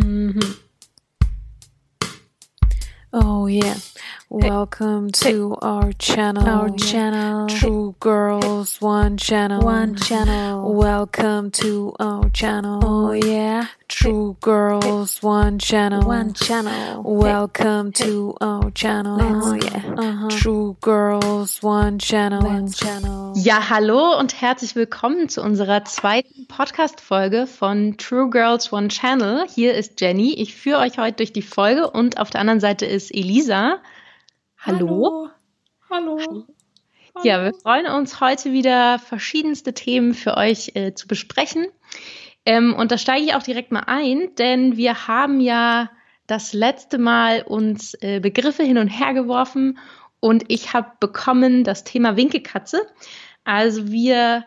Mm-hmm. Oh yeah. Welcome to our channel. Our channel. True Girls One Channel. One channel. Welcome to our channel. Oh yeah. True Girls One Channel. One channel. Welcome to our channel. Oh yeah. Uh-huh. True Girls One Channel. One channel. Ja, hallo und herzlich willkommen zu unserer zweiten Podcast-Folge von True Girls One Channel. Hier ist Jenny. Ich führe euch heute durch die Folge und auf der anderen Seite ist Elisa. Hallo. Hallo. Hallo. Ja, wir freuen uns heute wieder verschiedenste Themen für euch äh, zu besprechen. Ähm, und da steige ich auch direkt mal ein, denn wir haben ja das letzte Mal uns äh, Begriffe hin und her geworfen und ich habe bekommen das Thema Winkelkatze. Also wir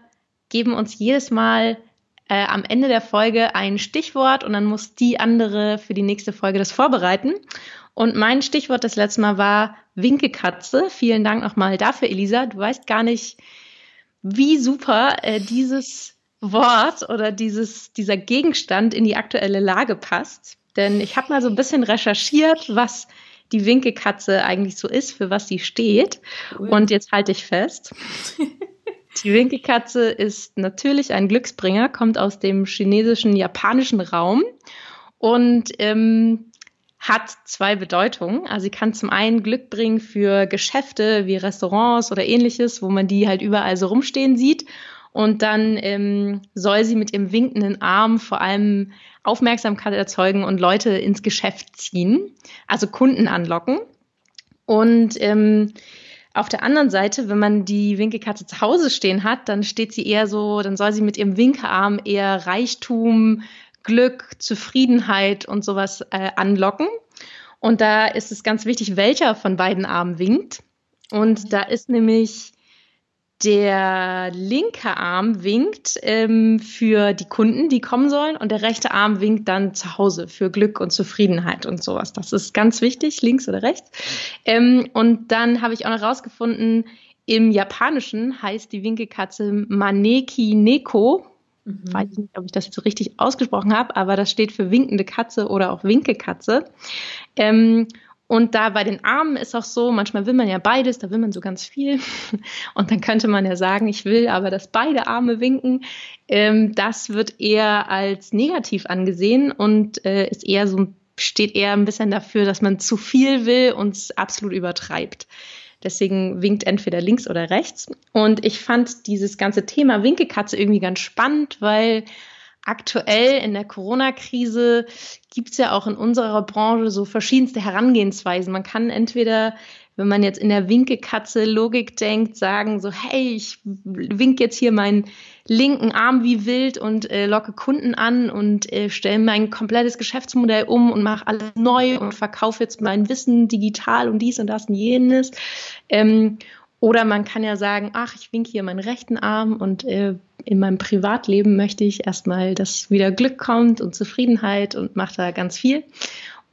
geben uns jedes Mal äh, am Ende der Folge ein Stichwort und dann muss die andere für die nächste Folge das vorbereiten. Und mein Stichwort das letzte Mal war Winkekatze. Vielen Dank nochmal dafür, Elisa. Du weißt gar nicht, wie super äh, dieses Wort oder dieses, dieser Gegenstand in die aktuelle Lage passt. Denn ich habe mal so ein bisschen recherchiert, was die Winkekatze eigentlich so ist, für was sie steht. Cool. Und jetzt halte ich fest. Die Winkekatze ist natürlich ein Glücksbringer, kommt aus dem chinesischen, japanischen Raum und ähm, hat zwei Bedeutungen. Also sie kann zum einen Glück bringen für Geschäfte wie Restaurants oder ähnliches, wo man die halt überall so rumstehen sieht. Und dann ähm, soll sie mit ihrem winkenden Arm vor allem Aufmerksamkeit erzeugen und Leute ins Geschäft ziehen, also Kunden anlocken. Und ähm, auf der anderen Seite, wenn man die Winkelkatze zu Hause stehen hat, dann steht sie eher so, dann soll sie mit ihrem Winkearm eher Reichtum, Glück, Zufriedenheit und sowas äh, anlocken. Und da ist es ganz wichtig, welcher von beiden Armen winkt. Und da ist nämlich der linke Arm winkt ähm, für die Kunden, die kommen sollen, und der rechte Arm winkt dann zu Hause für Glück und Zufriedenheit und sowas. Das ist ganz wichtig, links oder rechts. Ähm, und dann habe ich auch noch rausgefunden, im Japanischen heißt die Winkelkatze Maneki Neko Mhm. Weiß ich nicht, ob ich das jetzt so richtig ausgesprochen habe, aber das steht für winkende Katze oder auch Winkelkatze. Ähm, und da bei den Armen ist auch so, manchmal will man ja beides, da will man so ganz viel. Und dann könnte man ja sagen, ich will aber, dass beide Arme winken. Ähm, das wird eher als negativ angesehen und äh, ist eher so, steht eher ein bisschen dafür, dass man zu viel will und es absolut übertreibt. Deswegen winkt entweder links oder rechts. Und ich fand dieses ganze Thema Winkelkatze irgendwie ganz spannend, weil aktuell in der Corona-Krise gibt es ja auch in unserer Branche so verschiedenste Herangehensweisen. Man kann entweder wenn man jetzt in der Winkekatze-Logik denkt, sagen so, hey, ich wink jetzt hier meinen linken Arm wie wild und äh, locke Kunden an und äh, stelle mein komplettes Geschäftsmodell um und mache alles neu und verkaufe jetzt mein Wissen digital und dies und das und jenes. Ähm, oder man kann ja sagen, ach, ich wink hier meinen rechten Arm und äh, in meinem Privatleben möchte ich erstmal, dass wieder Glück kommt und Zufriedenheit und mache da ganz viel.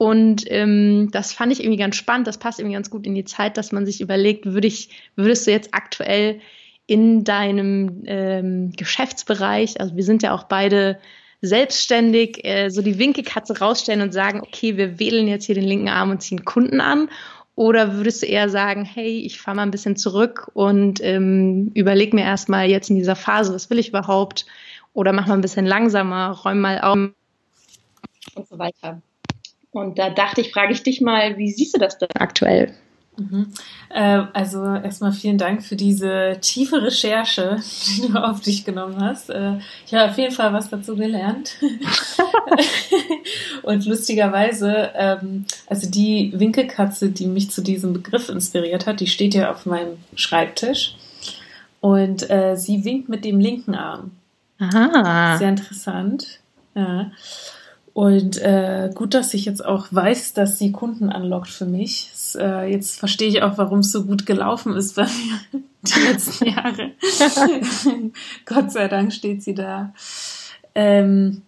Und ähm, das fand ich irgendwie ganz spannend. Das passt irgendwie ganz gut in die Zeit, dass man sich überlegt, würde ich, würdest du jetzt aktuell in deinem ähm, Geschäftsbereich, also wir sind ja auch beide selbstständig, äh, so die Winkelkatze rausstellen und sagen, okay, wir wählen jetzt hier den linken Arm und ziehen Kunden an? Oder würdest du eher sagen, hey, ich fahre mal ein bisschen zurück und ähm, überleg mir erstmal jetzt in dieser Phase, was will ich überhaupt? Oder mach mal ein bisschen langsamer, räum mal auf und so weiter. Und da dachte ich, frage ich dich mal, wie siehst du das denn aktuell? Mhm. Äh, also erstmal vielen Dank für diese tiefe Recherche, die du auf dich genommen hast. Äh, ich habe auf jeden Fall was dazu gelernt. Und lustigerweise, ähm, also die Winkelkatze, die mich zu diesem Begriff inspiriert hat, die steht ja auf meinem Schreibtisch. Und äh, sie winkt mit dem linken Arm. Aha. Sehr interessant. Ja. Und äh, gut, dass ich jetzt auch weiß, dass sie Kunden anlockt für mich. Das, äh, jetzt verstehe ich auch, warum es so gut gelaufen ist bei mir die letzten Jahre. Gott sei Dank steht sie da. Ähm,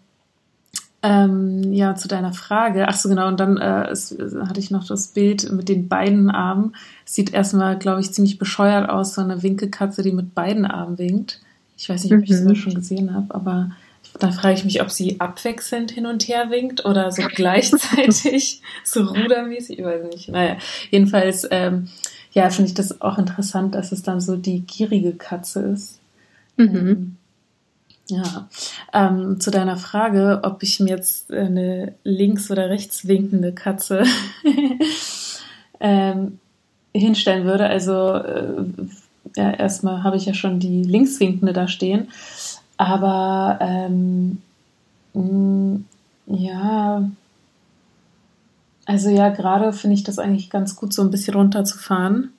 ähm, ja, zu deiner Frage. Ach so, genau. Und dann äh, es, hatte ich noch das Bild mit den beiden Armen. Sieht erstmal, glaube ich, ziemlich bescheuert aus, so eine Winkelkatze, die mit beiden Armen winkt. Ich weiß nicht, ob ich es mhm. schon gesehen habe, aber Dann frage ich mich, ob sie abwechselnd hin und her winkt oder so gleichzeitig, so rudermäßig, ich weiß nicht. Naja, jedenfalls, ähm, ja, finde ich das auch interessant, dass es dann so die gierige Katze ist. Mhm. Ähm, ja, ähm, zu deiner Frage, ob ich mir jetzt eine links- oder rechts winkende Katze ähm, hinstellen würde. Also äh, ja, erstmal habe ich ja schon die linkswinkende da stehen. Aber ähm, mh, mm, ja, also ja, gerade finde ich das eigentlich ganz gut, so ein bisschen runterzufahren.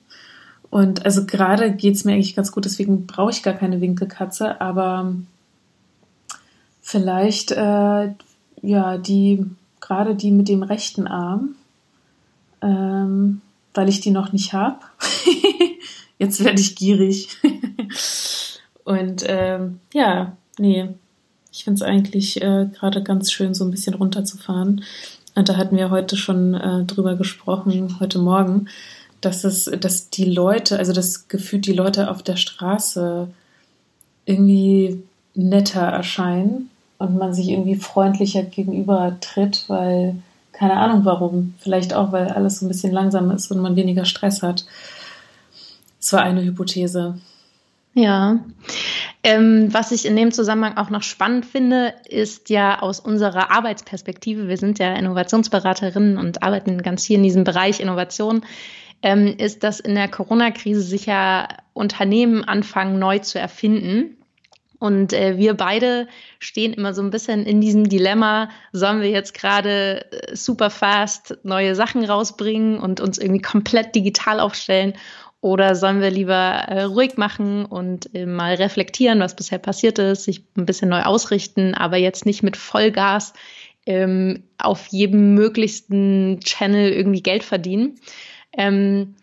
Und also gerade geht es mir eigentlich ganz gut, deswegen brauche ich gar keine Winkelkatze, aber vielleicht äh, ja die gerade die mit dem rechten Arm, ähm, weil ich die noch nicht habe. Jetzt werde ich gierig. Und ähm, ja, nee, ich finde es eigentlich äh, gerade ganz schön, so ein bisschen runterzufahren. Und da hatten wir heute schon äh, drüber gesprochen, heute Morgen, dass es, dass die Leute, also das Gefühl, die Leute auf der Straße irgendwie netter erscheinen und man sich irgendwie freundlicher gegenüber tritt, weil keine Ahnung warum. Vielleicht auch, weil alles so ein bisschen langsamer ist und man weniger Stress hat. Das war eine Hypothese. Ja. Ähm, was ich in dem Zusammenhang auch noch spannend finde, ist ja aus unserer Arbeitsperspektive, wir sind ja Innovationsberaterinnen und arbeiten ganz hier in diesem Bereich Innovation, ähm, ist, dass in der Corona-Krise sich ja Unternehmen anfangen, neu zu erfinden. Und äh, wir beide stehen immer so ein bisschen in diesem Dilemma, sollen wir jetzt gerade äh, super fast neue Sachen rausbringen und uns irgendwie komplett digital aufstellen oder sollen wir lieber äh, ruhig machen und äh, mal reflektieren, was bisher passiert ist, sich ein bisschen neu ausrichten, aber jetzt nicht mit Vollgas ähm, auf jedem möglichsten Channel irgendwie Geld verdienen. Ähm,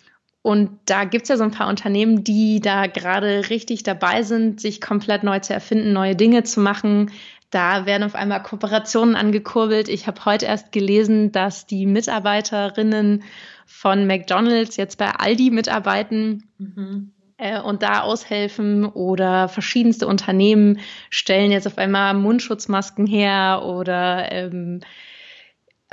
und da gibt's ja so ein paar Unternehmen, die da gerade richtig dabei sind, sich komplett neu zu erfinden, neue Dinge zu machen. Da werden auf einmal Kooperationen angekurbelt. Ich habe heute erst gelesen, dass die Mitarbeiterinnen von McDonald's jetzt bei Aldi mitarbeiten. Mhm. Äh, und da aushelfen oder verschiedenste Unternehmen stellen jetzt auf einmal Mundschutzmasken her oder ähm,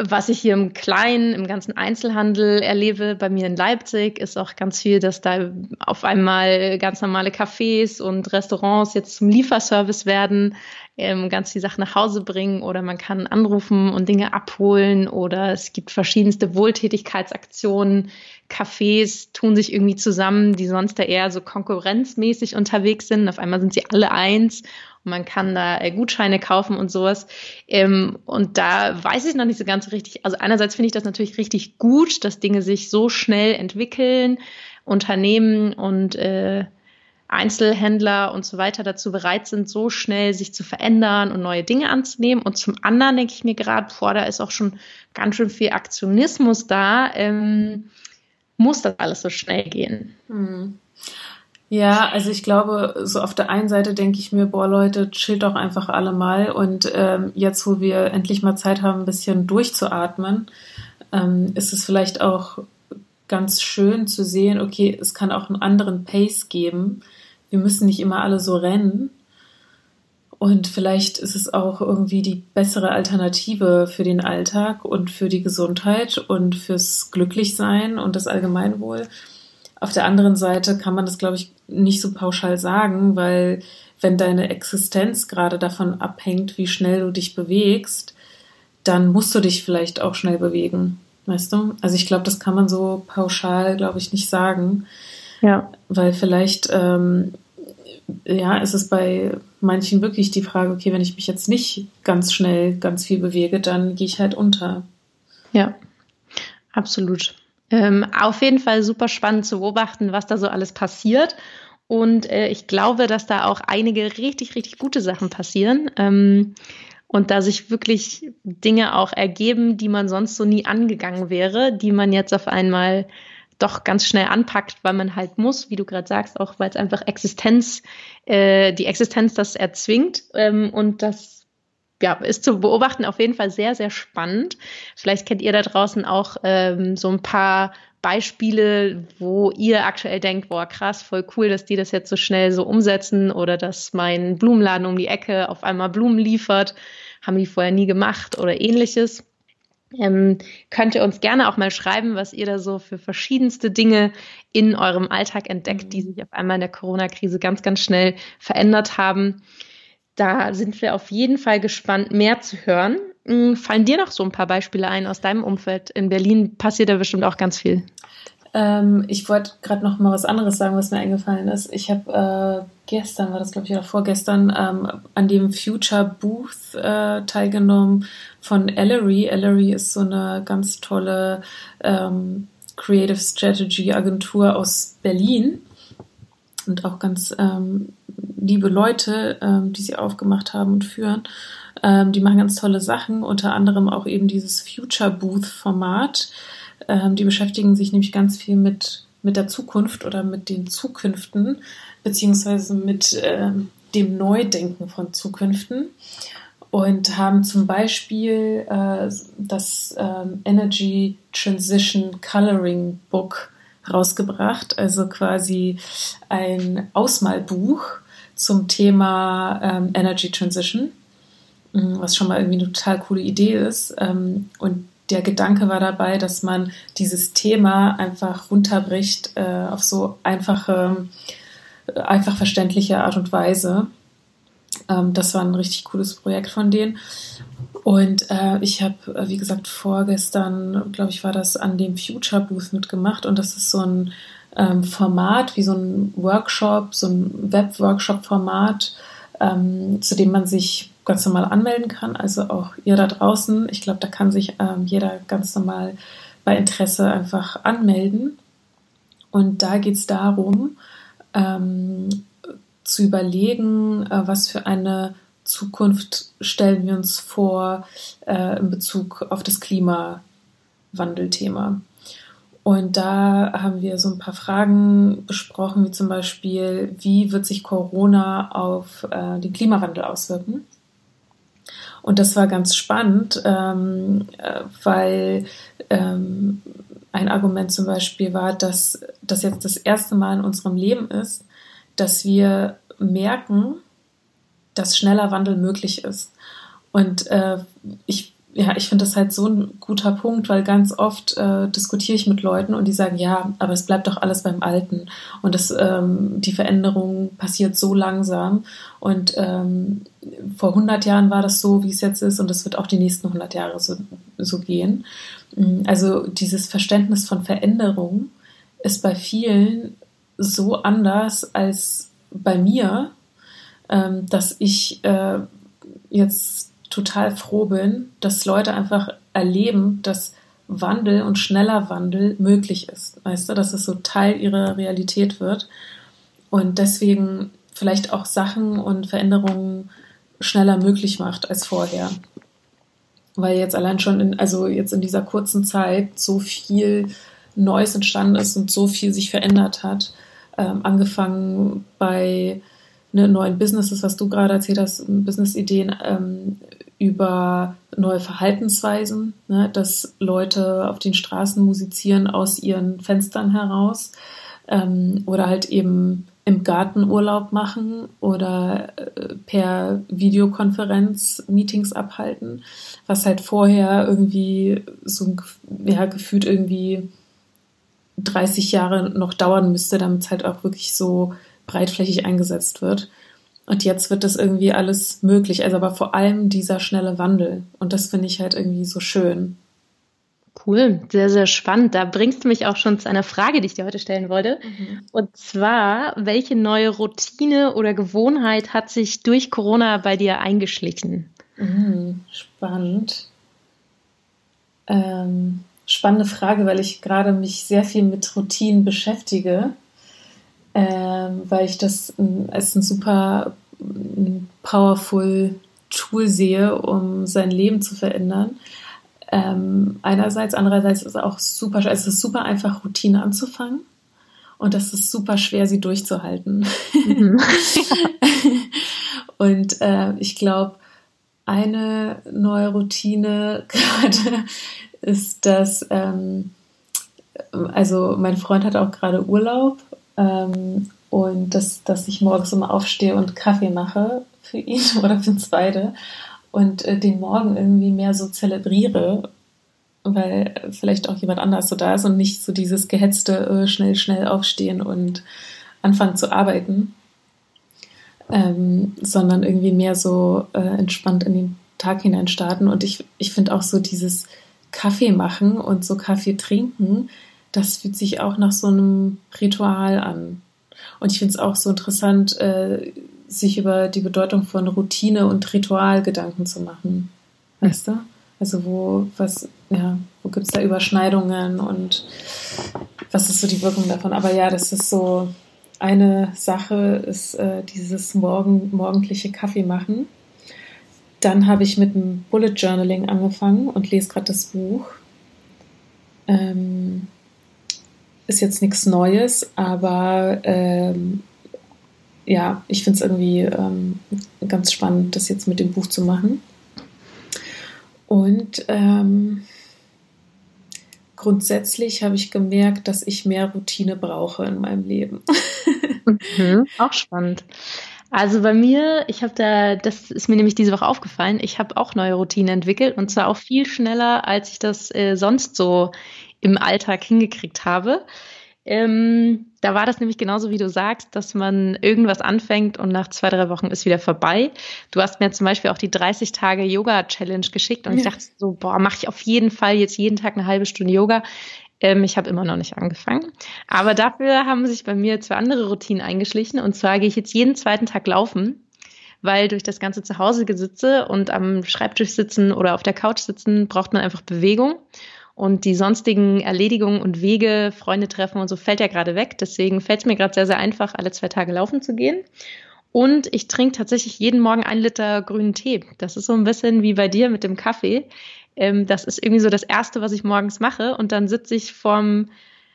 was ich hier im Kleinen, im ganzen Einzelhandel erlebe, bei mir in Leipzig, ist auch ganz viel, dass da auf einmal ganz normale Cafés und Restaurants jetzt zum Lieferservice werden, ähm, ganz die Sachen nach Hause bringen oder man kann anrufen und Dinge abholen oder es gibt verschiedenste Wohltätigkeitsaktionen. Cafés tun sich irgendwie zusammen, die sonst da eher so konkurrenzmäßig unterwegs sind. Auf einmal sind sie alle eins man kann da äh, Gutscheine kaufen und sowas. Ähm, und da weiß ich noch nicht so ganz richtig. Also einerseits finde ich das natürlich richtig gut, dass Dinge sich so schnell entwickeln, Unternehmen und äh, Einzelhändler und so weiter dazu bereit sind, so schnell sich zu verändern und neue Dinge anzunehmen. Und zum anderen denke ich mir gerade, boah, da ist auch schon ganz schön viel Aktionismus da. Ähm, muss das alles so schnell gehen? Hm. Ja, also ich glaube, so auf der einen Seite denke ich mir, boah Leute, chillt doch einfach alle mal und ähm, jetzt, wo wir endlich mal Zeit haben, ein bisschen durchzuatmen, ähm, ist es vielleicht auch ganz schön zu sehen, okay, es kann auch einen anderen Pace geben. Wir müssen nicht immer alle so rennen. Und vielleicht ist es auch irgendwie die bessere Alternative für den Alltag und für die Gesundheit und fürs Glücklichsein und das Allgemeinwohl auf der anderen Seite kann man das, glaube ich, nicht so pauschal sagen, weil wenn deine Existenz gerade davon abhängt, wie schnell du dich bewegst, dann musst du dich vielleicht auch schnell bewegen. Weißt du? Also ich glaube, das kann man so pauschal, glaube ich, nicht sagen. Ja. Weil vielleicht, ähm, ja, ist es bei manchen wirklich die Frage, okay, wenn ich mich jetzt nicht ganz schnell ganz viel bewege, dann gehe ich halt unter. Ja, absolut. Ähm, auf jeden Fall super spannend zu beobachten, was da so alles passiert. Und äh, ich glaube, dass da auch einige richtig, richtig gute Sachen passieren. Ähm, und da sich wirklich Dinge auch ergeben, die man sonst so nie angegangen wäre, die man jetzt auf einmal doch ganz schnell anpackt, weil man halt muss, wie du gerade sagst, auch weil es einfach Existenz, äh, die Existenz das erzwingt. Ähm, und das ja, ist zu beobachten auf jeden Fall sehr, sehr spannend. Vielleicht kennt ihr da draußen auch ähm, so ein paar Beispiele, wo ihr aktuell denkt, boah, krass, voll cool, dass die das jetzt so schnell so umsetzen oder dass mein Blumenladen um die Ecke auf einmal Blumen liefert, haben die vorher nie gemacht oder ähnliches. Ähm, könnt ihr uns gerne auch mal schreiben, was ihr da so für verschiedenste Dinge in eurem Alltag entdeckt, die sich auf einmal in der Corona-Krise ganz, ganz schnell verändert haben. Da sind wir auf jeden Fall gespannt, mehr zu hören. Hm, fallen dir noch so ein paar Beispiele ein aus deinem Umfeld? In Berlin passiert da bestimmt auch ganz viel. Ähm, ich wollte gerade noch mal was anderes sagen, was mir eingefallen ist. Ich habe äh, gestern, war das glaube ich oder vorgestern, ähm, an dem Future Booth äh, teilgenommen von Ellery. Ellery ist so eine ganz tolle ähm, Creative Strategy Agentur aus Berlin und auch ganz ähm, liebe Leute, ähm, die sie aufgemacht haben und führen. Ähm, die machen ganz tolle Sachen, unter anderem auch eben dieses Future Booth Format. Ähm, die beschäftigen sich nämlich ganz viel mit, mit der Zukunft oder mit den Zukünften, beziehungsweise mit ähm, dem Neudenken von Zukünften und haben zum Beispiel äh, das ähm, Energy Transition Coloring Book rausgebracht, also quasi ein Ausmalbuch zum Thema ähm, Energy Transition, mm, was schon mal irgendwie eine total coole Idee ist. Ähm, und der Gedanke war dabei, dass man dieses Thema einfach runterbricht äh, auf so einfache, einfach verständliche Art und Weise. Ähm, das war ein richtig cooles Projekt von denen. Und äh, ich habe, äh, wie gesagt, vorgestern, glaube ich, war das an dem Future Booth mitgemacht. Und das ist so ein ähm, Format, wie so ein Workshop, so ein Web-Workshop-Format, ähm, zu dem man sich ganz normal anmelden kann. Also auch ihr da draußen. Ich glaube, da kann sich ähm, jeder ganz normal bei Interesse einfach anmelden. Und da geht es darum, ähm, zu überlegen, äh, was für eine Zukunft stellen wir uns vor äh, in Bezug auf das Klimawandelthema. Und da haben wir so ein paar Fragen besprochen, wie zum Beispiel, wie wird sich Corona auf äh, den Klimawandel auswirken? Und das war ganz spannend, ähm, äh, weil ähm, ein Argument zum Beispiel war, dass das jetzt das erste Mal in unserem Leben ist, dass wir merken, dass schneller Wandel möglich ist. Und äh, ich ja, ich finde das halt so ein guter Punkt, weil ganz oft äh, diskutiere ich mit Leuten und die sagen, ja, aber es bleibt doch alles beim Alten und das, ähm, die Veränderung passiert so langsam und ähm, vor 100 Jahren war das so, wie es jetzt ist und es wird auch die nächsten 100 Jahre so, so gehen. Also dieses Verständnis von Veränderung ist bei vielen so anders als bei mir, ähm, dass ich äh, jetzt total froh bin, dass Leute einfach erleben, dass Wandel und schneller Wandel möglich ist. Weißt du, dass es so Teil ihrer Realität wird und deswegen vielleicht auch Sachen und Veränderungen schneller möglich macht als vorher. Weil jetzt allein schon in, also jetzt in dieser kurzen Zeit so viel Neues entstanden ist und so viel sich verändert hat. Ähm, angefangen bei ne, neuen Businesses, was du gerade erzählt hast, Business-Ideen, ähm, über neue Verhaltensweisen, ne, dass Leute auf den Straßen musizieren aus ihren Fenstern heraus ähm, oder halt eben im Garten Urlaub machen oder äh, per Videokonferenz Meetings abhalten, was halt vorher irgendwie so ja, gefühlt irgendwie 30 Jahre noch dauern müsste, damit es halt auch wirklich so breitflächig eingesetzt wird. Und jetzt wird das irgendwie alles möglich. Also aber vor allem dieser schnelle Wandel. Und das finde ich halt irgendwie so schön. Cool, sehr, sehr spannend. Da bringst du mich auch schon zu einer Frage, die ich dir heute stellen wollte. Mhm. Und zwar, welche neue Routine oder Gewohnheit hat sich durch Corona bei dir eingeschlichen? Mhm, spannend. Ähm, spannende Frage, weil ich gerade mich sehr viel mit Routinen beschäftige ähm, weil ich das als ein super powerful Tool sehe, um sein Leben zu verändern. Ähm, einerseits, andererseits ist es auch super, also es ist super einfach, Routine anzufangen. Und das ist super schwer, sie durchzuhalten. Mhm. und äh, ich glaube, eine neue Routine gerade ist, dass ähm, also mein Freund hat auch gerade Urlaub ähm, und dass, dass ich morgens immer aufstehe und Kaffee mache für ihn oder für uns beide und äh, den Morgen irgendwie mehr so zelebriere, weil vielleicht auch jemand anders so da ist und nicht so dieses gehetzte äh, schnell, schnell aufstehen und anfangen zu arbeiten, ähm, sondern irgendwie mehr so äh, entspannt in den Tag hinein starten. Und ich, ich finde auch so dieses Kaffee machen und so Kaffee trinken, das fühlt sich auch nach so einem Ritual an. Und ich finde es auch so interessant, äh, sich über die Bedeutung von Routine und Ritual Gedanken zu machen. Weißt du? Also wo, was, ja, wo gibt's da Überschneidungen und was ist so die Wirkung davon? Aber ja, das ist so eine Sache, ist äh, dieses morgen, morgendliche Kaffee machen. Dann habe ich mit dem Bullet Journaling angefangen und lese gerade das Buch. Ähm, ist jetzt nichts Neues, aber ähm, ja, ich finde es irgendwie ähm, ganz spannend, das jetzt mit dem Buch zu machen. Und ähm, grundsätzlich habe ich gemerkt, dass ich mehr Routine brauche in meinem Leben. mhm, auch spannend. Also bei mir, ich habe da, das ist mir nämlich diese Woche aufgefallen, ich habe auch neue Routinen entwickelt und zwar auch viel schneller, als ich das äh, sonst so im Alltag hingekriegt habe. Ähm, da war das nämlich genauso, wie du sagst, dass man irgendwas anfängt und nach zwei, drei Wochen ist wieder vorbei. Du hast mir zum Beispiel auch die 30 Tage Yoga-Challenge geschickt und ja. ich dachte so, boah, mache ich auf jeden Fall jetzt jeden Tag eine halbe Stunde Yoga. Ähm, ich habe immer noch nicht angefangen. Aber dafür haben sich bei mir zwei andere Routinen eingeschlichen. Und zwar gehe ich jetzt jeden zweiten Tag laufen weil durch das ganze Zuhause gesitze und am Schreibtisch sitzen oder auf der Couch sitzen, braucht man einfach Bewegung. Und die sonstigen Erledigungen und Wege, Freunde treffen und so fällt ja gerade weg. Deswegen fällt es mir gerade sehr, sehr einfach, alle zwei Tage laufen zu gehen. Und ich trinke tatsächlich jeden Morgen einen Liter grünen Tee. Das ist so ein bisschen wie bei dir mit dem Kaffee. Ähm, das ist irgendwie so das Erste, was ich morgens mache. Und dann sitze ich vorm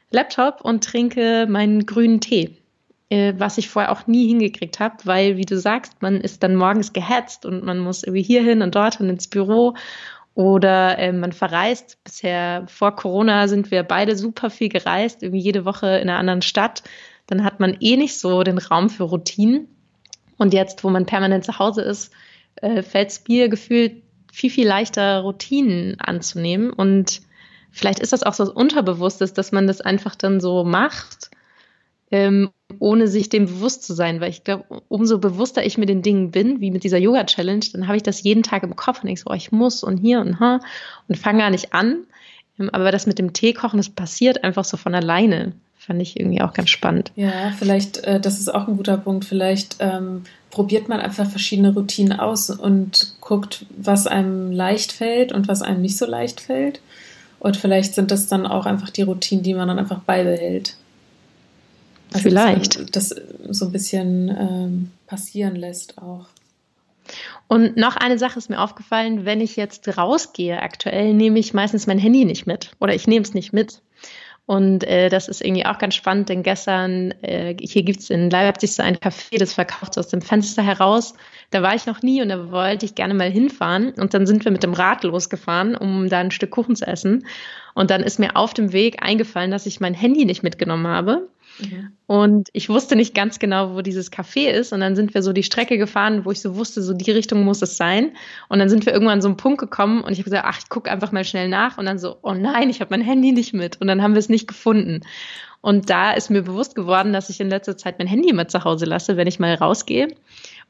Laptop und trinke meinen grünen Tee äh, was ich vorher auch nie hingekriegt habe, weil, wie du sagst, man ist dann morgens gehetzt und man muss irgendwie hierhin und dorthin ins Büro oder äh, man verreist. Bisher vor Corona sind wir beide super viel gereist, irgendwie jede Woche in einer anderen Stadt. Dann hat man eh nicht so den Raum für Routinen. Und jetzt, wo man permanent zu Hause ist, äh, fällt es mir gefühlt viel, viel leichter, Routinen anzunehmen. Und vielleicht ist das auch so was Unterbewusstes, dass man das einfach dann so macht ähm, ohne sich dem bewusst zu sein. Weil ich glaube, umso bewusster ich mit den Dingen bin, wie mit dieser Yoga-Challenge, dann habe ich das jeden Tag im Kopf und denke so, oh, ich muss und hier und ha und fange gar nicht an. Ähm, aber das mit dem Tee kochen, das passiert einfach so von alleine. Fand ich irgendwie auch ganz spannend. Ja, vielleicht, äh, das ist auch ein guter Punkt. Vielleicht ähm, probiert man einfach verschiedene Routinen aus und guckt, was einem leicht fällt und was einem nicht so leicht fällt. Und vielleicht sind das dann auch einfach die Routinen, die man dann einfach beibehält. Also Vielleicht. Das so ein bisschen ähm, passieren lässt auch. Und noch eine Sache ist mir aufgefallen, wenn ich jetzt rausgehe, aktuell nehme ich meistens mein Handy nicht mit oder ich nehme es nicht mit. Und äh, das ist irgendwie auch ganz spannend, denn gestern, äh, hier gibt's in Leipzig so ein Café, das verkauft aus dem Fenster heraus. Da war ich noch nie und da wollte ich gerne mal hinfahren. Und dann sind wir mit dem Rad losgefahren, um da ein Stück Kuchen zu essen. Und dann ist mir auf dem Weg eingefallen, dass ich mein Handy nicht mitgenommen habe. Und ich wusste nicht ganz genau, wo dieses Café ist. Und dann sind wir so die Strecke gefahren, wo ich so wusste, so die Richtung muss es sein. Und dann sind wir irgendwann an so einen Punkt gekommen und ich habe gesagt, ach, ich gucke einfach mal schnell nach. Und dann so, oh nein, ich habe mein Handy nicht mit. Und dann haben wir es nicht gefunden. Und da ist mir bewusst geworden, dass ich in letzter Zeit mein Handy immer zu Hause lasse, wenn ich mal rausgehe,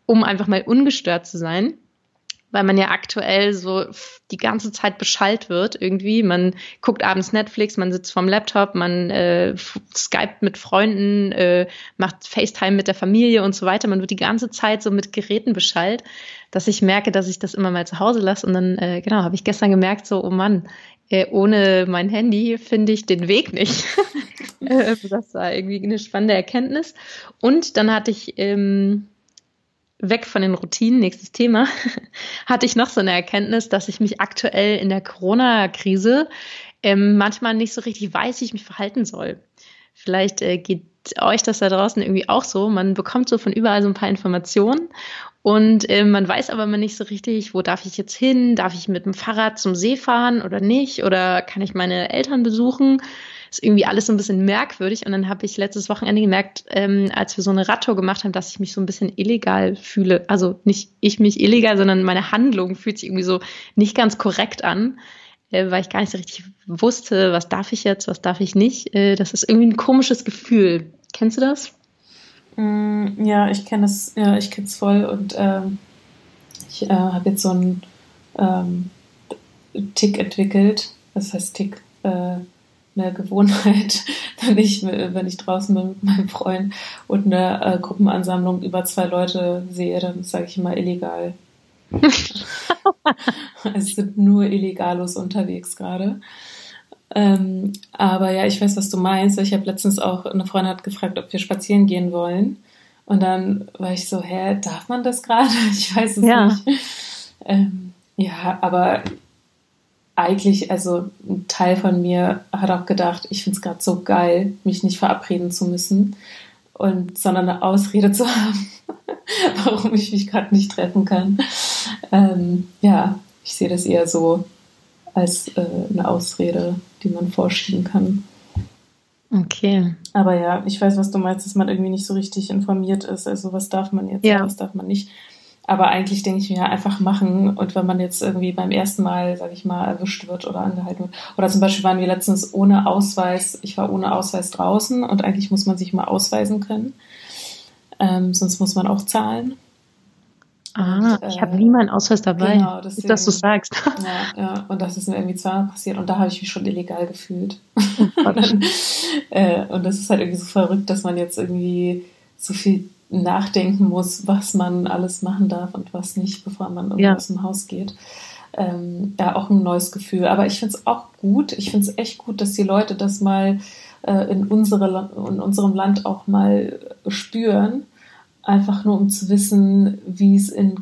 um einfach mal ungestört zu sein weil man ja aktuell so die ganze Zeit beschallt wird irgendwie. Man guckt abends Netflix, man sitzt vorm Laptop, man äh, skypt mit Freunden, äh, macht FaceTime mit der Familie und so weiter. Man wird die ganze Zeit so mit Geräten beschallt, dass ich merke, dass ich das immer mal zu Hause lasse. Und dann, äh, genau, habe ich gestern gemerkt, so, oh Mann, äh, ohne mein Handy finde ich den Weg nicht. Äh, das war irgendwie eine spannende Erkenntnis. Und dann hatte ich ähm, weg von den Routinen, nächstes Thema, hatte ich noch so eine Erkenntnis, dass ich mich aktuell in der Corona-Krise ähm, manchmal nicht so richtig weiß, wie ich mich verhalten soll. Vielleicht äh, geht euch das da draußen irgendwie auch so. Man bekommt so von überall so ein paar Informationen und äh, man weiß aber immer nicht so richtig, wo darf ich jetzt hin? Darf ich mit dem Fahrrad zum See fahren oder nicht? Oder kann ich meine Eltern besuchen? Ist irgendwie alles so ein bisschen merkwürdig. Und dann habe ich letztes Wochenende gemerkt, ähm, als wir so eine Radtour gemacht haben, dass ich mich so ein bisschen illegal fühle. Also nicht ich mich illegal, sondern meine Handlung fühlt sich irgendwie so nicht ganz korrekt an, äh, weil ich gar nicht so richtig wusste, was darf ich jetzt, was darf ich nicht. Äh, das ist irgendwie ein komisches Gefühl. Kennst du das? Mm, ja, ich kenne es, ja, ich kenne es voll und ähm, ich äh, habe jetzt so einen ähm, Tick entwickelt. Das heißt Tick, äh, eine Gewohnheit, wenn ich, wenn ich draußen bin mit meinem Freund und eine äh, Gruppenansammlung über zwei Leute sehe, dann sage ich immer illegal. es sind nur Illegalos unterwegs gerade. Ähm, aber ja, ich weiß, was du meinst. Ich habe letztens auch, eine Freundin hat gefragt, ob wir spazieren gehen wollen. Und dann war ich so, hä, darf man das gerade? Ich weiß es ja. nicht. Ähm, ja, aber eigentlich, also ein Teil von mir hat auch gedacht, ich finde es gerade so geil, mich nicht verabreden zu müssen und sondern eine Ausrede zu haben, warum ich mich gerade nicht treffen kann. Ähm, ja, ich sehe das eher so als äh, eine Ausrede, die man vorschieben kann. Okay. Aber ja, ich weiß, was du meinst, dass man irgendwie nicht so richtig informiert ist. Also was darf man jetzt, ja. was darf man nicht. Aber eigentlich denke ich mir einfach machen. Und wenn man jetzt irgendwie beim ersten Mal, sage ich mal, erwischt wird oder angehalten wird. Oder zum Beispiel waren wir letztens ohne Ausweis. Ich war ohne Ausweis draußen und eigentlich muss man sich mal ausweisen können. Ähm, sonst muss man auch zahlen. Ah, und, ich habe äh, nie meinen Ausweis dabei. Genau, deswegen, dass du sagst. Ja, ja, und das ist mir irgendwie zweimal passiert und da habe ich mich schon illegal gefühlt. Oh und, dann, äh, und das ist halt irgendwie so verrückt, dass man jetzt irgendwie so viel nachdenken muss, was man alles machen darf und was nicht, bevor man irgendwie ja. aus dem Haus geht. Ähm, ja, auch ein neues Gefühl. Aber ich finde es auch gut. Ich finde es echt gut, dass die Leute das mal äh, in, unsere, in unserem Land auch mal spüren einfach nur um zu wissen, wie es in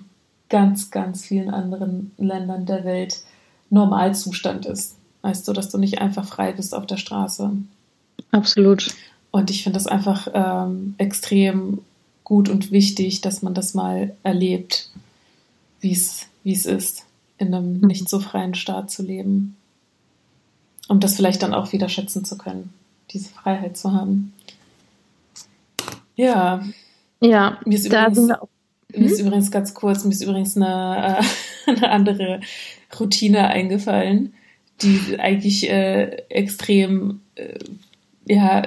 ganz, ganz vielen anderen Ländern der Welt Normalzustand ist. Weißt du, dass du nicht einfach frei bist auf der Straße. Absolut. Und ich finde das einfach ähm, extrem gut und wichtig, dass man das mal erlebt, wie es ist, in einem mhm. nicht so freien Staat zu leben. Um das vielleicht dann auch wieder schätzen zu können, diese Freiheit zu haben. Ja, ja, mir ist, da übrigens, sind wir auch, hm? mir ist hm? übrigens ganz kurz, mir ist übrigens eine, äh, eine andere Routine eingefallen, die eigentlich äh, extrem, äh, ja,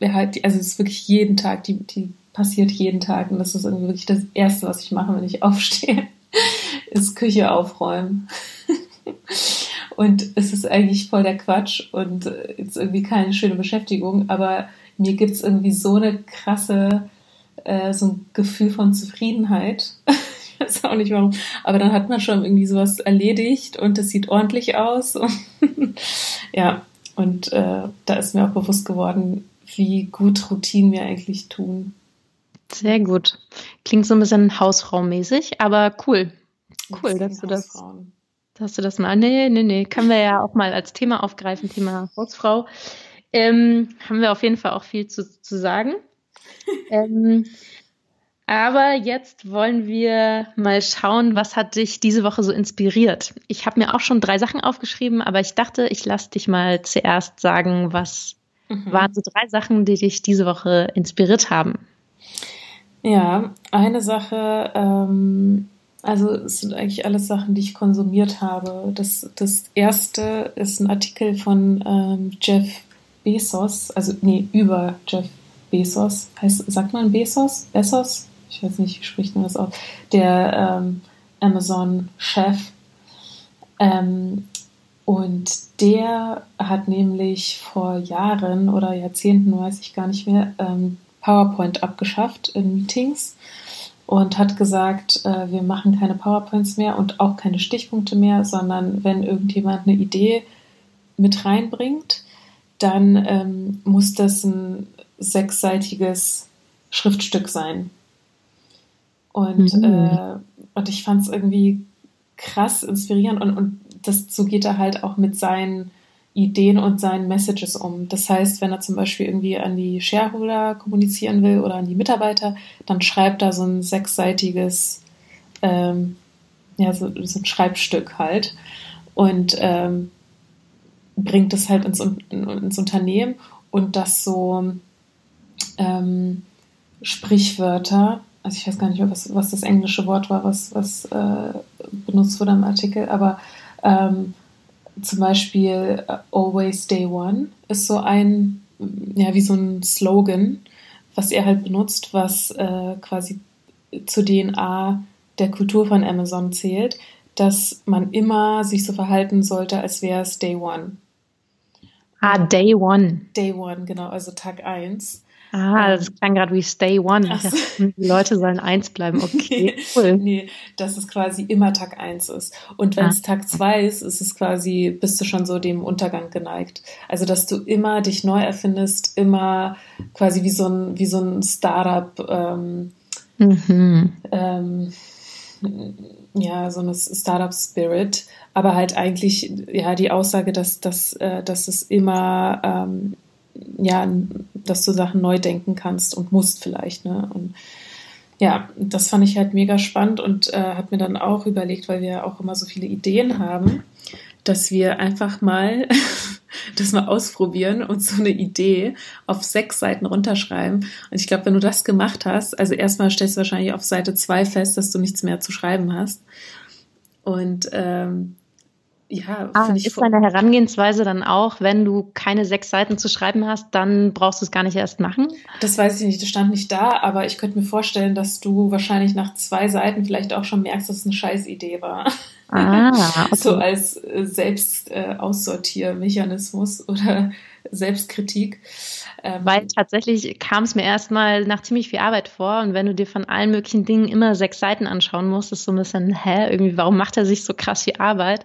ja, also es ist wirklich jeden Tag, die, die passiert jeden Tag und das ist irgendwie wirklich das Erste, was ich mache, wenn ich aufstehe, ist Küche aufräumen. und es ist eigentlich voll der Quatsch und jetzt irgendwie keine schöne Beschäftigung, aber mir gibt's irgendwie so eine krasse äh, so ein Gefühl von Zufriedenheit. ich weiß auch nicht warum. Aber dann hat man schon irgendwie sowas erledigt und es sieht ordentlich aus. ja, und äh, da ist mir auch bewusst geworden, wie gut Routinen mir eigentlich tun. Sehr gut. Klingt so ein bisschen hausraummäßig, aber cool. Cool, dass du das, dass du das mal. Nee, nee, nee. Können wir ja auch mal als Thema aufgreifen, Thema Hausfrau. Ähm, haben wir auf jeden Fall auch viel zu, zu sagen ähm, aber jetzt wollen wir mal schauen, was hat dich diese Woche so inspiriert. Ich habe mir auch schon drei Sachen aufgeschrieben, aber ich dachte, ich lasse dich mal zuerst sagen, was mhm. waren so drei Sachen, die dich diese Woche inspiriert haben. Ja, eine Sache, ähm, also es sind eigentlich alles Sachen, die ich konsumiert habe. Das, das erste ist ein Artikel von ähm, Jeff Bezos, also nee, über Jeff Bezos, heißt, sagt man Bezos? Bezos? Ich weiß nicht, wie spricht man das aus? Der ähm, Amazon-Chef. Ähm, und der hat nämlich vor Jahren oder Jahrzehnten, weiß ich gar nicht mehr, ähm, PowerPoint abgeschafft in Meetings und hat gesagt, äh, wir machen keine PowerPoints mehr und auch keine Stichpunkte mehr, sondern wenn irgendjemand eine Idee mit reinbringt, dann ähm, muss das ein sechsseitiges Schriftstück sein. Und, mhm. äh, und ich fand es irgendwie krass inspirierend und, und das, so geht er halt auch mit seinen Ideen und seinen Messages um. Das heißt, wenn er zum Beispiel irgendwie an die Shareholder kommunizieren will oder an die Mitarbeiter, dann schreibt er so ein sechsseitiges, ähm, ja, so, so ein Schreibstück halt. Und ähm, bringt es halt ins, ins Unternehmen und das so ähm, Sprichwörter, also ich weiß gar nicht mehr, was, was das englische Wort war, was, was äh, benutzt wurde im Artikel, aber ähm, zum Beispiel uh, Always Day One ist so ein, ja, wie so ein Slogan, was er halt benutzt, was äh, quasi zur DNA der Kultur von Amazon zählt, dass man immer sich so verhalten sollte, als wäre es Day One. Ah, Day One. Day One, genau, also Tag 1. Ah, ähm, das klang gerade wie Stay One. Ach so. Die Leute sollen eins bleiben. Okay, cool. nee, dass es quasi immer Tag eins ist. Und wenn es ah. Tag zwei ist, ist es quasi, bist du schon so dem Untergang geneigt. Also, dass du immer dich neu erfindest, immer quasi wie so ein, wie so ein Startup, ähm, mhm. ähm, ja, so ein Startup-Spirit, aber halt eigentlich, ja, die Aussage, dass, dass, äh, dass es immer, ähm, ja, dass du Sachen neu denken kannst und musst vielleicht, ne? Und ja, das fand ich halt mega spannend und äh, habe mir dann auch überlegt, weil wir auch immer so viele Ideen haben, dass wir einfach mal das mal ausprobieren und so eine Idee auf sechs Seiten runterschreiben. Und ich glaube, wenn du das gemacht hast, also erstmal stellst du wahrscheinlich auf Seite zwei fest, dass du nichts mehr zu schreiben hast. Und ähm, ja, ah, ich. Ist deine Herangehensweise dann auch, wenn du keine sechs Seiten zu schreiben hast, dann brauchst du es gar nicht erst machen? Das weiß ich nicht, das stand nicht da, aber ich könnte mir vorstellen, dass du wahrscheinlich nach zwei Seiten vielleicht auch schon merkst, dass es eine Scheißidee war. Ah, okay. so als äh, Selbstaussortiermechanismus äh, oder Selbstkritik. Ähm, Weil tatsächlich kam es mir erstmal nach ziemlich viel Arbeit vor und wenn du dir von allen möglichen Dingen immer sechs Seiten anschauen musst, ist so ein bisschen, hä, irgendwie, warum macht er sich so krass viel Arbeit?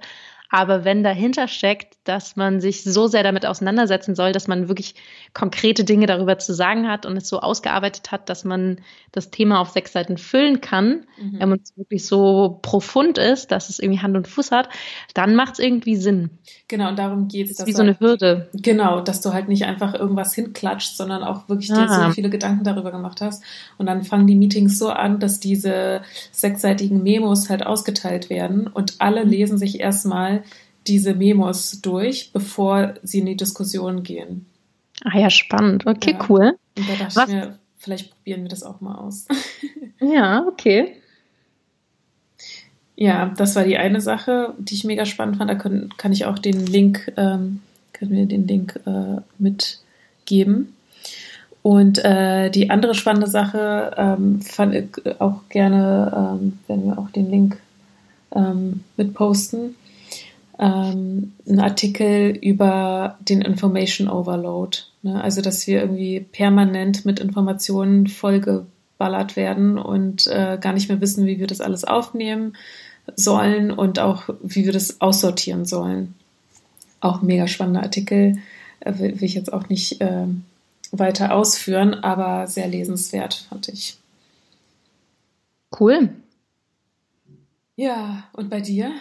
Aber wenn dahinter steckt, dass man sich so sehr damit auseinandersetzen soll, dass man wirklich konkrete Dinge darüber zu sagen hat und es so ausgearbeitet hat, dass man das Thema auf sechs Seiten füllen kann mhm. ähm, und es wirklich so profund ist, dass es irgendwie Hand und Fuß hat, dann macht es irgendwie Sinn. Genau, und darum geht es. Wie so eine Hürde. Genau, dass du halt nicht einfach irgendwas hinklatscht, sondern auch wirklich ah. dir so viele Gedanken darüber gemacht hast. Und dann fangen die Meetings so an, dass diese sechsseitigen Memos halt ausgeteilt werden und alle mhm. lesen sich erstmal diese Memos durch, bevor sie in die Diskussion gehen. Ah ja, spannend. Okay, ja. cool. Und da dachte Was? ich mir, vielleicht probieren wir das auch mal aus. ja, okay. Ja, das war die eine Sache, die ich mega spannend fand. Da können, kann ich auch den Link, ähm, können wir den Link äh, mitgeben. Und äh, die andere spannende Sache ähm, fand ich auch gerne, ähm, werden wir auch den Link ähm, mitposten, ähm, einen Artikel über den Information Overload. Ne? Also, dass wir irgendwie permanent mit Informationen vollgeballert werden und äh, gar nicht mehr wissen, wie wir das alles aufnehmen sollen und auch, wie wir das aussortieren sollen. Auch ein mega spannender Artikel, äh, will, will, ich jetzt auch nicht äh, weiter ausführen, aber sehr lesenswert, fand ich. Cool. Ja, und bei dir?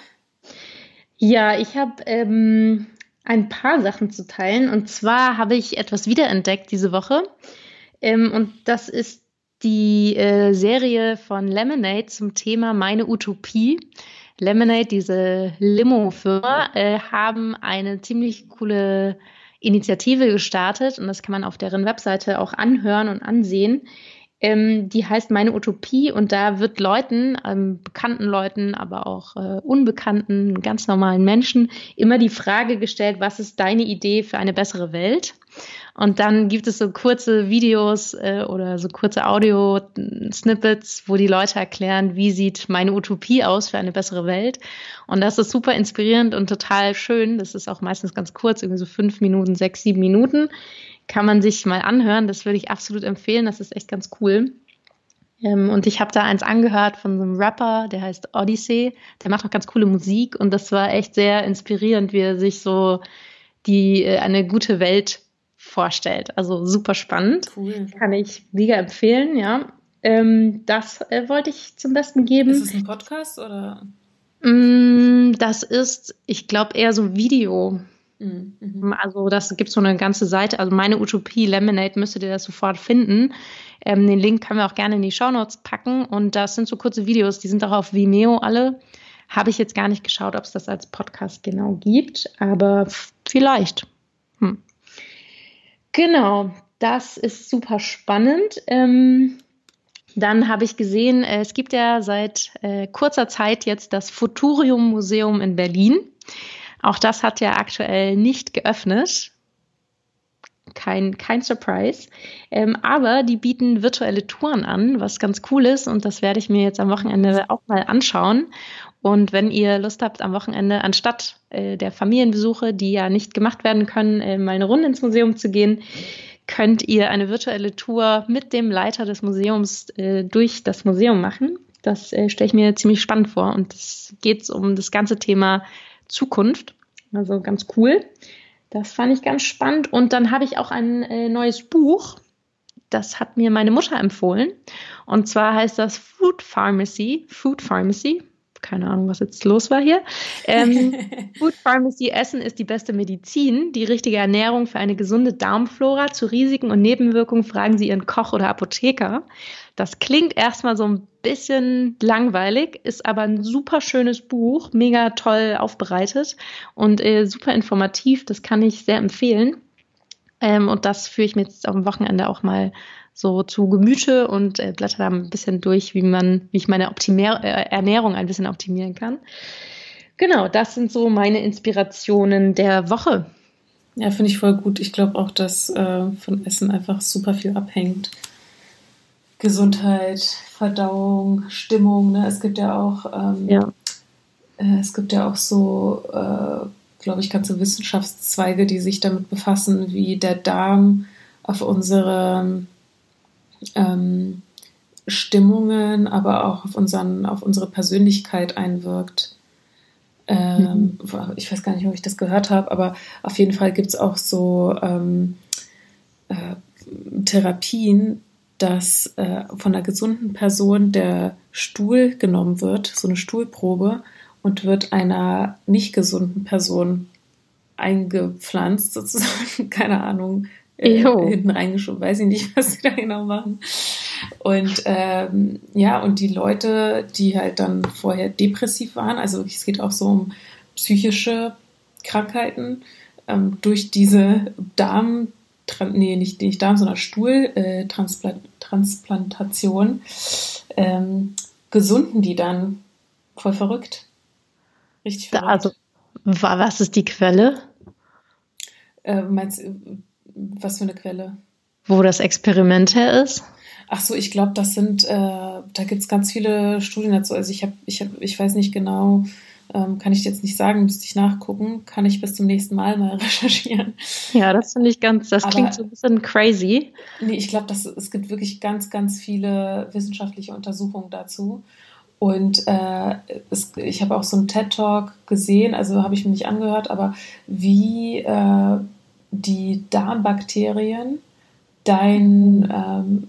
Ja, ich habe ähm, ein paar Sachen zu teilen. Und zwar habe ich etwas wiederentdeckt diese Woche. Ähm, und das ist die äh, Serie von Lemonade zum Thema Meine Utopie. Lemonade, diese Limo-Firma, äh, haben eine ziemlich coole Initiative gestartet und das kann man auf deren Webseite auch anhören und ansehen. Ähm, die heißt Meine Utopie und da wird Leuten, ähm, bekannten Leuten, aber auch äh, unbekannten, ganz normalen Menschen immer die Frage gestellt, was ist deine Idee für eine bessere Welt? Und dann gibt es so kurze Videos äh, oder so kurze Audio-Snippets, wo die Leute erklären, wie sieht meine Utopie aus für eine bessere Welt. Und das ist super inspirierend und total schön. Das ist auch meistens ganz kurz, irgendwie so fünf Minuten, sechs, sieben Minuten kann man sich mal anhören. Das würde ich absolut empfehlen. Das ist echt ganz cool. Ähm, und ich habe da eins angehört von so einem Rapper, der heißt Odyssey. Der macht auch ganz coole Musik und das war echt sehr inspirierend, wie er sich so die äh, eine gute Welt vorstellt. Also super spannend. Cool. Kann ich mega empfehlen, ja. Ähm, das äh, wollte ich zum Besten geben. Ist es ein Podcast oder? Mm, das ist, ich glaube, eher so Video. Mhm. Also das gibt so eine ganze Seite, also meine Utopie Lemonade müsstet ihr das sofort finden. Ähm, den Link können wir auch gerne in die Show Notes packen und das sind so kurze Videos, die sind auch auf Vimeo alle. Habe ich jetzt gar nicht geschaut, ob es das als Podcast genau gibt, aber vielleicht. Hm. Genau, das ist super spannend. Ähm, dann habe ich gesehen, äh, es gibt ja seit äh, kurzer Zeit jetzt das Futurium Museum in Berlin. Auch das hat ja aktuell nicht geöffnet. Kein, kein Surprise. Ähm, aber die bieten virtuelle Touren an, was ganz cool ist. Und das werde ich mir jetzt am Wochenende auch mal anschauen. Und wenn ihr Lust habt, am Wochenende anstatt äh, der Familienbesuche, die ja nicht gemacht werden können, äh, mal eine Runde ins Museum zu gehen, könnt ihr eine virtuelle Tour mit dem Leiter des Museums äh, durch das Museum machen. Das äh, stelle ich mir ziemlich spannend vor. Und es geht um das ganze Thema Zukunft. Also ganz cool. Das fand ich ganz spannend. Und dann habe ich auch ein äh, neues Buch. Das hat mir meine Mutter empfohlen. Und zwar heißt das Food Pharmacy. Food Pharmacy keine Ahnung, was jetzt los war hier. Ähm, Food Pharmacy Essen ist die beste Medizin. Die richtige Ernährung für eine gesunde Darmflora. Zu Risiken und Nebenwirkungen fragen Sie Ihren Koch oder Apotheker. Das klingt erstmal so ein bisschen langweilig, ist aber ein super schönes Buch, mega toll aufbereitet und äh, super informativ. Das kann ich sehr empfehlen. Ähm, und das führe ich mir jetzt am Wochenende auch mal so zu Gemüte und äh, blätter da ein bisschen durch, wie man, wie ich meine Optimier äh, Ernährung ein bisschen optimieren kann. Genau, das sind so meine Inspirationen der Woche. Ja, finde ich voll gut. Ich glaube auch, dass äh, von Essen einfach super viel abhängt. Gesundheit, Verdauung, Stimmung. Ne? Es gibt ja auch, ähm, ja. Äh, es gibt ja auch so, äh, glaube ich, ganze Wissenschaftszweige, die sich damit befassen, wie der Darm auf unsere ähm, Stimmungen, aber auch auf, unseren, auf unsere Persönlichkeit einwirkt. Ähm, mhm. Ich weiß gar nicht, ob ich das gehört habe, aber auf jeden Fall gibt es auch so ähm, äh, Therapien, dass äh, von einer gesunden Person der Stuhl genommen wird, so eine Stuhlprobe, und wird einer nicht gesunden Person eingepflanzt, sozusagen, keine Ahnung, äh, hinten reingeschoben. Weiß ich nicht, was sie da genau machen. Und ähm, ja, und die Leute, die halt dann vorher depressiv waren, also es geht auch so um psychische Krankheiten, ähm, durch diese Darm, nee, nicht, nicht Darm, sondern Stuhltransplantation, äh, ähm, gesunden die dann. Voll verrückt. Richtig verrückt. Also, was ist die Quelle? Äh, meinst, was für eine Quelle? Wo das Experiment her ist? Ach so, ich glaube, das sind, äh, da gibt es ganz viele Studien dazu. Also ich habe, ich habe, ich weiß nicht genau, ähm, kann ich jetzt nicht sagen, müsste ich nachgucken, kann ich bis zum nächsten Mal mal recherchieren. Ja, das finde ich ganz, das Aber, klingt so ein bisschen crazy. Nee, ich glaube, es gibt wirklich ganz, ganz viele wissenschaftliche Untersuchungen dazu. Und äh, es, ich habe auch so einen TED-Talk gesehen, also habe ich mir nicht angehört, aber wie äh, die Darmbakterien dein ähm,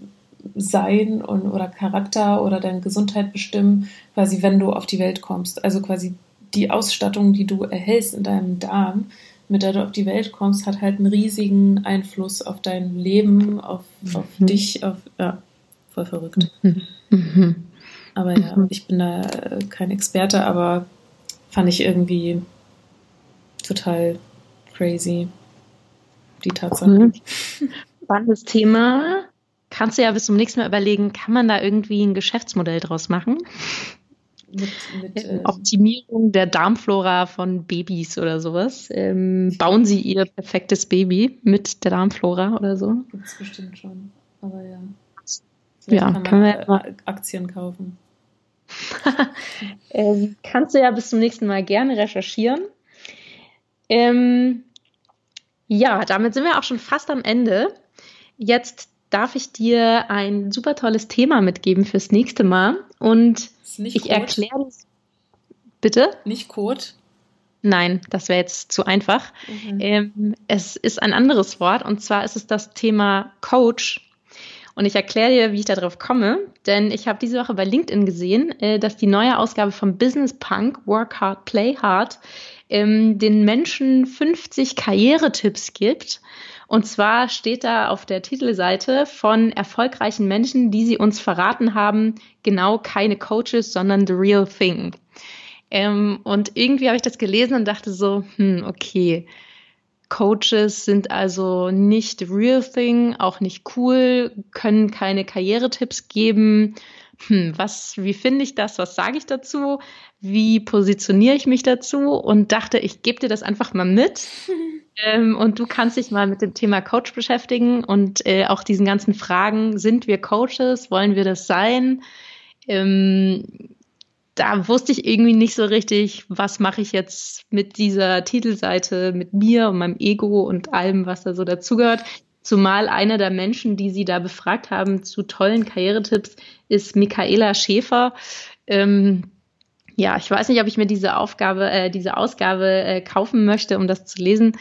Sein und, oder Charakter oder deine Gesundheit bestimmen, quasi wenn du auf die Welt kommst. Also quasi die Ausstattung, die du erhältst in deinem Darm, mit der du auf die Welt kommst, hat halt einen riesigen Einfluss auf dein Leben, auf, auf mhm. dich, auf ja, voll verrückt. Mhm. Aber ja, mhm. ich bin da äh, kein Experte, aber fand ich irgendwie total crazy die Tatsache. Mhm. Spannendes Thema. Kannst du ja bis zum nächsten Mal überlegen, kann man da irgendwie ein Geschäftsmodell draus machen? Mit, mit, äh, Optimierung der Darmflora von Babys oder sowas. Ähm, bauen Sie Ihr perfektes Baby mit der Darmflora oder so? Gibt es bestimmt schon. Aber ja. Vielleicht ja, kann können wir mal Aktien kaufen. ähm, kannst du ja bis zum nächsten Mal gerne recherchieren. Ähm, ja, damit sind wir auch schon fast am Ende. Jetzt darf ich dir ein super tolles Thema mitgeben fürs nächste Mal. Und ich erkläre es. Bitte? Nicht Code. Nein, das wäre jetzt zu einfach. Mhm. Ähm, es ist ein anderes Wort und zwar ist es das Thema Coach. Und ich erkläre dir, wie ich darauf komme, denn ich habe diese Woche bei LinkedIn gesehen, äh, dass die neue Ausgabe von Business Punk, Work Hard, Play Hard, ähm, den Menschen 50 Karrieretipps gibt. Und zwar steht da auf der Titelseite von erfolgreichen Menschen, die sie uns verraten haben, genau keine Coaches, sondern the real thing. Ähm, und irgendwie habe ich das gelesen und dachte so, hm, okay. Coaches sind also nicht real thing, auch nicht cool, können keine Karrieretipps geben. Hm, was, wie finde ich das? Was sage ich dazu? Wie positioniere ich mich dazu? Und dachte, ich gebe dir das einfach mal mit. ähm, und du kannst dich mal mit dem Thema Coach beschäftigen und äh, auch diesen ganzen Fragen, sind wir Coaches? Wollen wir das sein? Ähm, da wusste ich irgendwie nicht so richtig, was mache ich jetzt mit dieser Titelseite, mit mir und meinem Ego und allem, was da so dazugehört. Zumal einer der Menschen, die sie da befragt haben zu tollen Karrieretipps, ist Michaela Schäfer. Ähm, ja, ich weiß nicht, ob ich mir diese Aufgabe, äh, diese Ausgabe äh, kaufen möchte, um das zu lesen.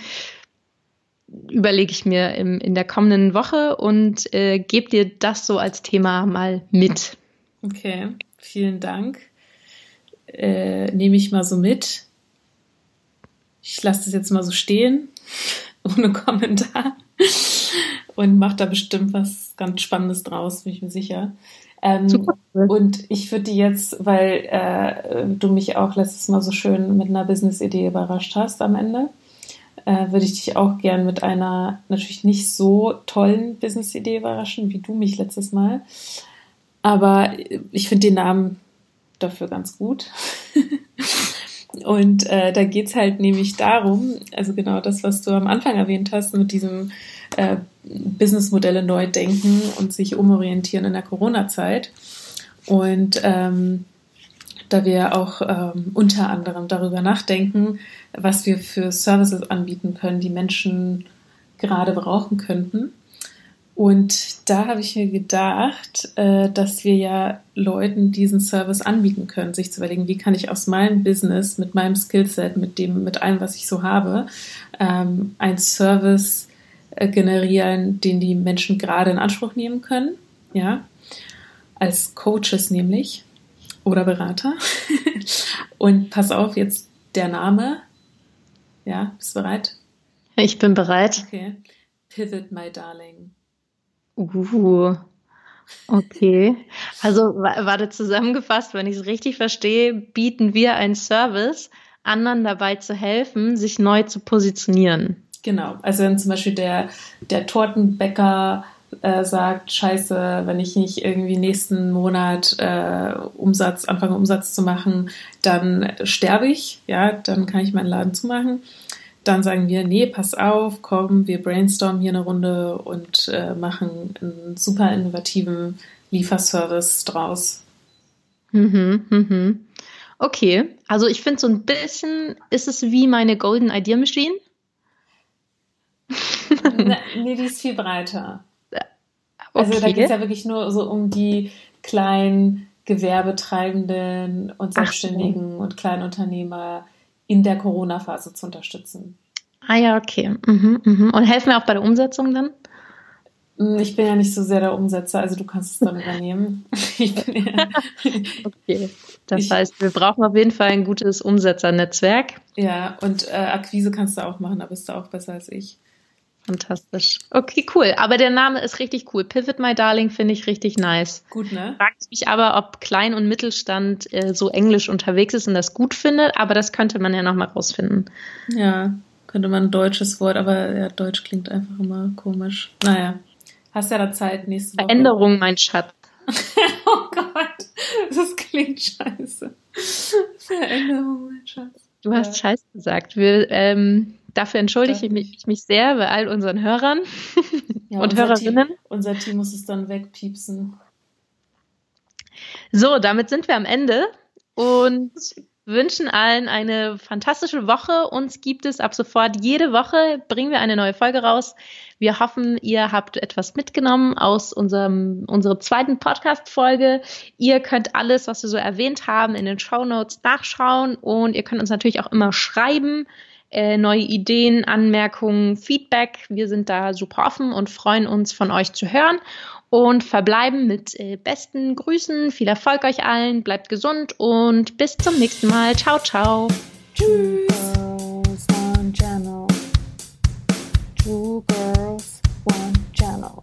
Überlege ich mir im, in der kommenden Woche und äh, gebe dir das so als Thema mal mit. Okay, vielen Dank äh, nehme ich mal so mit. Ich lasse das jetzt mal so stehen, ohne Kommentar. Und mache da bestimmt was ganz Spannendes draus, bin ich mir sicher. Ähm, und ich würde jetzt, weil äh, du mich auch letztes Mal so schön mit einer Business-Idee überrascht hast am Ende, äh, würde ich dich auch gern mit einer natürlich nicht so tollen Business-Idee überraschen, wie du mich letztes Mal. Aber ich finde den Namen dafür ganz gut. Und äh, da geht's halt nämlich darum, also genau das, was du am Anfang erwähnt hast, mit diesem äh, Businessmodelle neu denken und sich umorientieren in der Corona-Zeit. Und ähm, da wir auch ähm, unter anderem darüber nachdenken, was wir für Services anbieten können, die Menschen gerade brauchen könnten. Und da habe ich mir gedacht, äh, dass wir ja Leuten diesen Service anbieten können, sich zu überlegen, wie kann ich aus meinem Business, mit meinem Skillset, mit dem, mit allem, was ich so habe, ähm, einen Service generieren, den die Menschen gerade in Anspruch nehmen können, ja, als Coaches nämlich oder Berater. Und pass auf, jetzt der Name. Ja, bist du bereit? Ich bin bereit. Okay. Pivot, my darling. Uh, okay. Also warte zusammengefasst, wenn ich es richtig verstehe, bieten wir einen Service, anderen dabei zu helfen, sich neu zu positionieren. Genau. Also wenn zum Beispiel der, der Tortenbäcker äh, sagt, scheiße, wenn ich nicht irgendwie nächsten Monat äh, Umsatz, anfange Umsatz zu machen, dann sterbe ich, ja, dann kann ich meinen Laden zumachen dann sagen wir, nee, pass auf, komm, wir brainstormen hier eine Runde und äh, machen einen super innovativen Lieferservice draus. Mhm, mhm. Okay, also ich finde so ein bisschen ist es wie meine Golden Idea Machine. nee, die ist viel breiter. Okay. Also da geht es ja wirklich nur so um die kleinen Gewerbetreibenden und Selbstständigen so. und Kleinunternehmer, in der Corona-Phase zu unterstützen. Ah ja, okay. Mhm, mhm. Und helfen wir auch bei der Umsetzung dann? Mm, ich bin ja nicht so sehr der Umsetzer, also du kannst es dann übernehmen. okay, das ich, heißt, wir brauchen auf jeden Fall ein gutes Umsetzernetzwerk. Ja, und äh, Akquise kannst du auch machen, da bist du auch besser als ich. Fantastisch. Okay, cool. Aber der Name ist richtig cool. Pivot My Darling finde ich richtig nice. Gut, ne? Fragt mich aber, ob Klein- und Mittelstand äh, so englisch unterwegs ist und das gut findet, aber das könnte man ja nochmal rausfinden. Ja, könnte man ein deutsches Wort, aber ja, Deutsch klingt einfach immer komisch. Naja, hast ja da Zeit nächste Woche. Veränderung, mein Schatz. oh Gott, das klingt scheiße. Veränderung, mein Schatz. Du hast ja. Scheiß gesagt. Wir, ähm, Dafür entschuldige ich mich, mich, sehr bei all unseren Hörern ja, und unser Hörerinnen. Team, unser Team muss es dann wegpiepsen. So, damit sind wir am Ende und wünschen allen eine fantastische Woche. Uns gibt es ab sofort jede Woche, bringen wir eine neue Folge raus. Wir hoffen, ihr habt etwas mitgenommen aus unserem, unserer zweiten Podcast-Folge. Ihr könnt alles, was wir so erwähnt haben, in den Show Notes nachschauen und ihr könnt uns natürlich auch immer schreiben äh, neue Ideen, Anmerkungen, Feedback. Wir sind da super offen und freuen uns von euch zu hören und verbleiben mit äh, besten Grüßen. Viel Erfolg euch allen, bleibt gesund und bis zum nächsten Mal. Ciao, ciao. Tschüss. Two girls, one channel.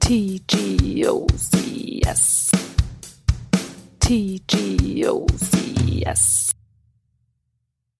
TGOCS. TGOCS.